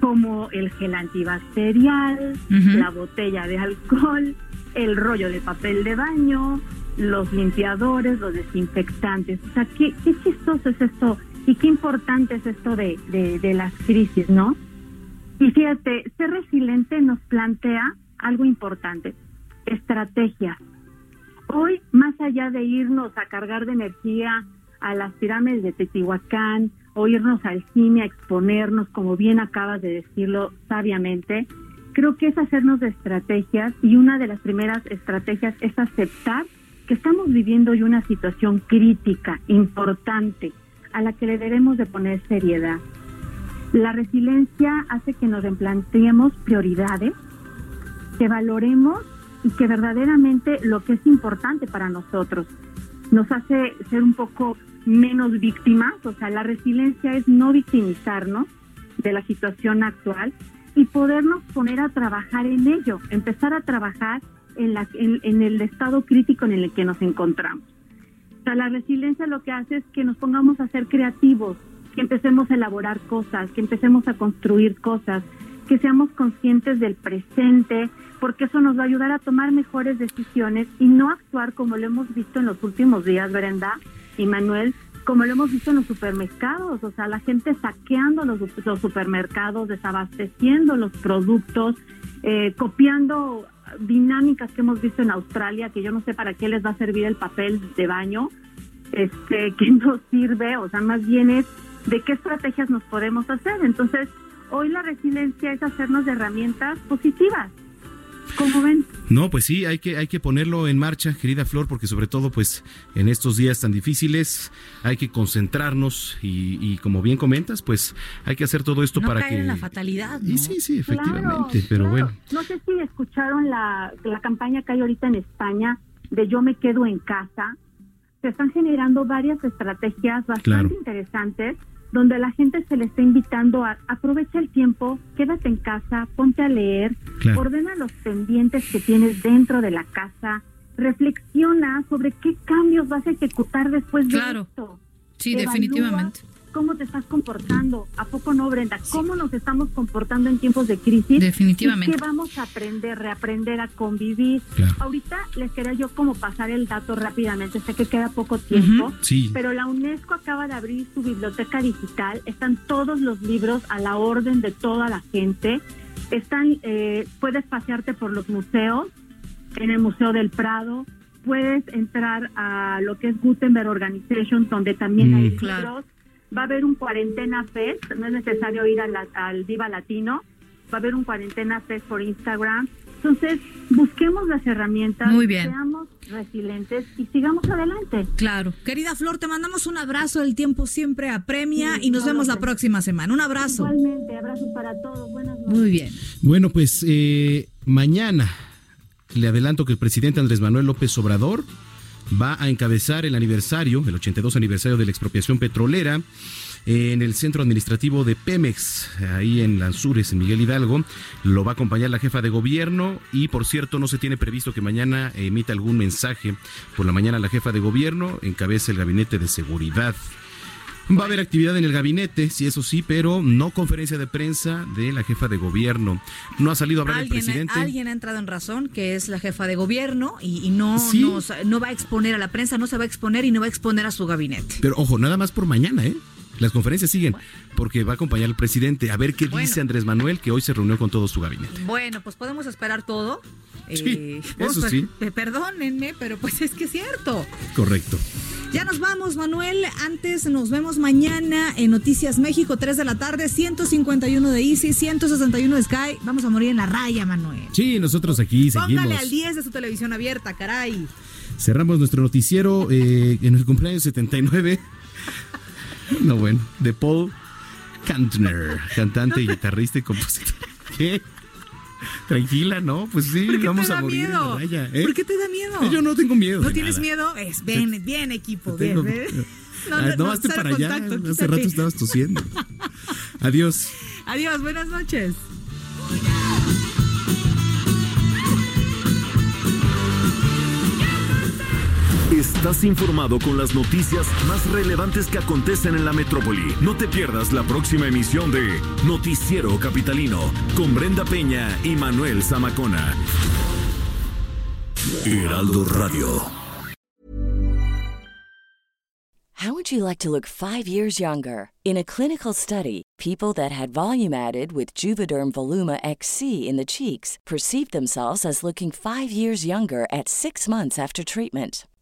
como el gel antibacterial, la botella de alcohol, el rollo de papel de baño, los limpiadores, los desinfectantes. O sea, qué, qué chistoso es esto y qué importante es esto de, de, de las crisis, ¿no? Y fíjate, ser resiliente nos plantea algo importante, estrategias. Hoy, más allá de irnos a cargar de energía a las pirámides de Teotihuacán o irnos al cine a exponernos, como bien acabas de decirlo sabiamente, creo que es hacernos de estrategias y una de las primeras estrategias es aceptar que estamos viviendo hoy una situación crítica, importante, a la que le debemos de poner seriedad. La resiliencia hace que nos replanteemos prioridades, que valoremos y que verdaderamente lo que es importante para nosotros nos hace ser un poco menos víctimas, o sea, la resiliencia es no victimizarnos de la situación actual y podernos poner a trabajar en ello, empezar a trabajar en, la, en, el estado crítico en el que nos encontramos. O sea, la resiliencia lo que hace es que nos pongamos a ser creativos, que empecemos a elaborar cosas, que empecemos a construir cosas, que seamos conscientes del presente, porque eso nos va a ayudar a tomar mejores decisiones y no actuar como lo hemos visto en los últimos días, Brenda y Manuel, como lo hemos visto en los supermercados, o sea, la gente saqueando los, supermercados, desabasteciendo los productos, eh, copiando dinámicas que hemos visto en Australia, que yo no sé para qué les va a servir el papel de baño, este, que no sirve, o sea, más bien es de qué estrategias nos podemos hacer. Entonces, hoy la resiliencia es hacernos de herramientas positivas. ¿Cómo ven? No, pues sí, hay que, hay que ponerlo en marcha, querida Flor, porque sobre todo, pues, en estos días tan difíciles hay que concentrarnos y, como bien comentas, pues, hay que hacer todo esto para que... en la fatalidad, Y sí, sí, efectivamente, pero bueno. No sé si escucharon la, la campaña que hay ahorita en España de Yo me quedo en casa. Se están generando varias estrategias bastante interesantes donde la gente se le está invitando a aprovecha el tiempo, quédate en casa, ponte a leer, ordena los pendientes que tienes dentro de la casa, reflexiona sobre qué cambios vas a ejecutar después de esto. Sí, definitivamente cómo te estás comportando. ¿A poco no, Brenda? ¿Cómo nos estamos comportando en tiempos de crisis? Definitivamente. ¿Qué vamos a aprender, reaprender a convivir? Ahorita les quería yo como pasar el dato rápidamente. Sé que queda poco tiempo, pero la UNESCO acaba de abrir su biblioteca digital. Están todos los libros a la orden de toda la gente. Están, eh, puedes pasearte por los museos, en el Museo del Prado, puedes entrar a lo que es Gutenberg Organization, donde también hay mm, libros va a haber un cuarentena fest, no es necesario ir al Viva Latino, va a haber un cuarentena fest por Instagram. Entonces, busquemos las herramientas, Muy bien. seamos resilientes y sigamos adelante. Claro. Querida Flor, te mandamos un abrazo, el tiempo siempre apremia y nos vemos la próxima semana. Un abrazo. Igualmente, abrazos para todos. Buenas noches. Muy bien. Bueno, pues eh, mañana le adelanto que el presidente Andrés Manuel López Obrador va a encabezar el aniversario, el 82 aniversario de la expropiación petrolera en el centro administrativo de Pemex, ahí en Lanzures, en Miguel Hidalgo. Lo va a acompañar la jefa de gobierno y, por cierto, no se tiene previsto que mañana emita algún mensaje. Por la mañana la jefa de gobierno encabeza el gabinete de seguridad. Va a haber actividad en el gabinete, sí, eso sí, pero no conferencia de prensa de la jefa de gobierno. No ha salido a hablar el presidente. Alguien ha entrado en razón, que es la jefa de gobierno, y, no, no, va a exponer a la prensa, no se va a exponer y no va a exponer a su gabinete. Pero ojo, nada más por mañana, ¿eh? Las conferencias siguen porque va a acompañar al presidente a ver qué dice Andrés Manuel, que hoy se reunió con todo su gabinete. Bueno, pues podemos esperar todo. Sí, eh, eso sí. Perdónenme, pero pues es que es cierto. Correcto. Ya nos vamos, Manuel. Antes nos vemos mañana en Noticias México, 3 de la tarde, 151 de Easy, 161 de Sky. Vamos a morir en la raya, Manuel. Sí, nosotros aquí seguimos. Póngale al 10 de su televisión abierta, caray. Cerramos nuestro noticiero eh, en el cumpleaños 79. No, bueno, de Paul Kantner, cantante, guitarrista y compositor. ¿Qué? Tranquila, ¿no? Pues sí, vamos a morir. Miedo? ¿eh? ¿Por qué te da miedo? Yo no tengo miedo. ¿No tienes miedo? Es bien, bien, equipo. Bien, No, no, no, no para allá. Hace rato estabas tosiendo. Adiós. Adiós, buenas noches. Estás informado con las noticias más relevantes que acontecen en la metrópoli. No te pierdas la próxima emisión de Noticiero Capitalino con Brenda Peña y Manuel Zamacona. Heraldo Radio. How would you like to look five years younger? In a clinical study, people that had volume added with Juvederm Voluma XC in the cheeks perceived themselves as looking five years younger at six months after treatment.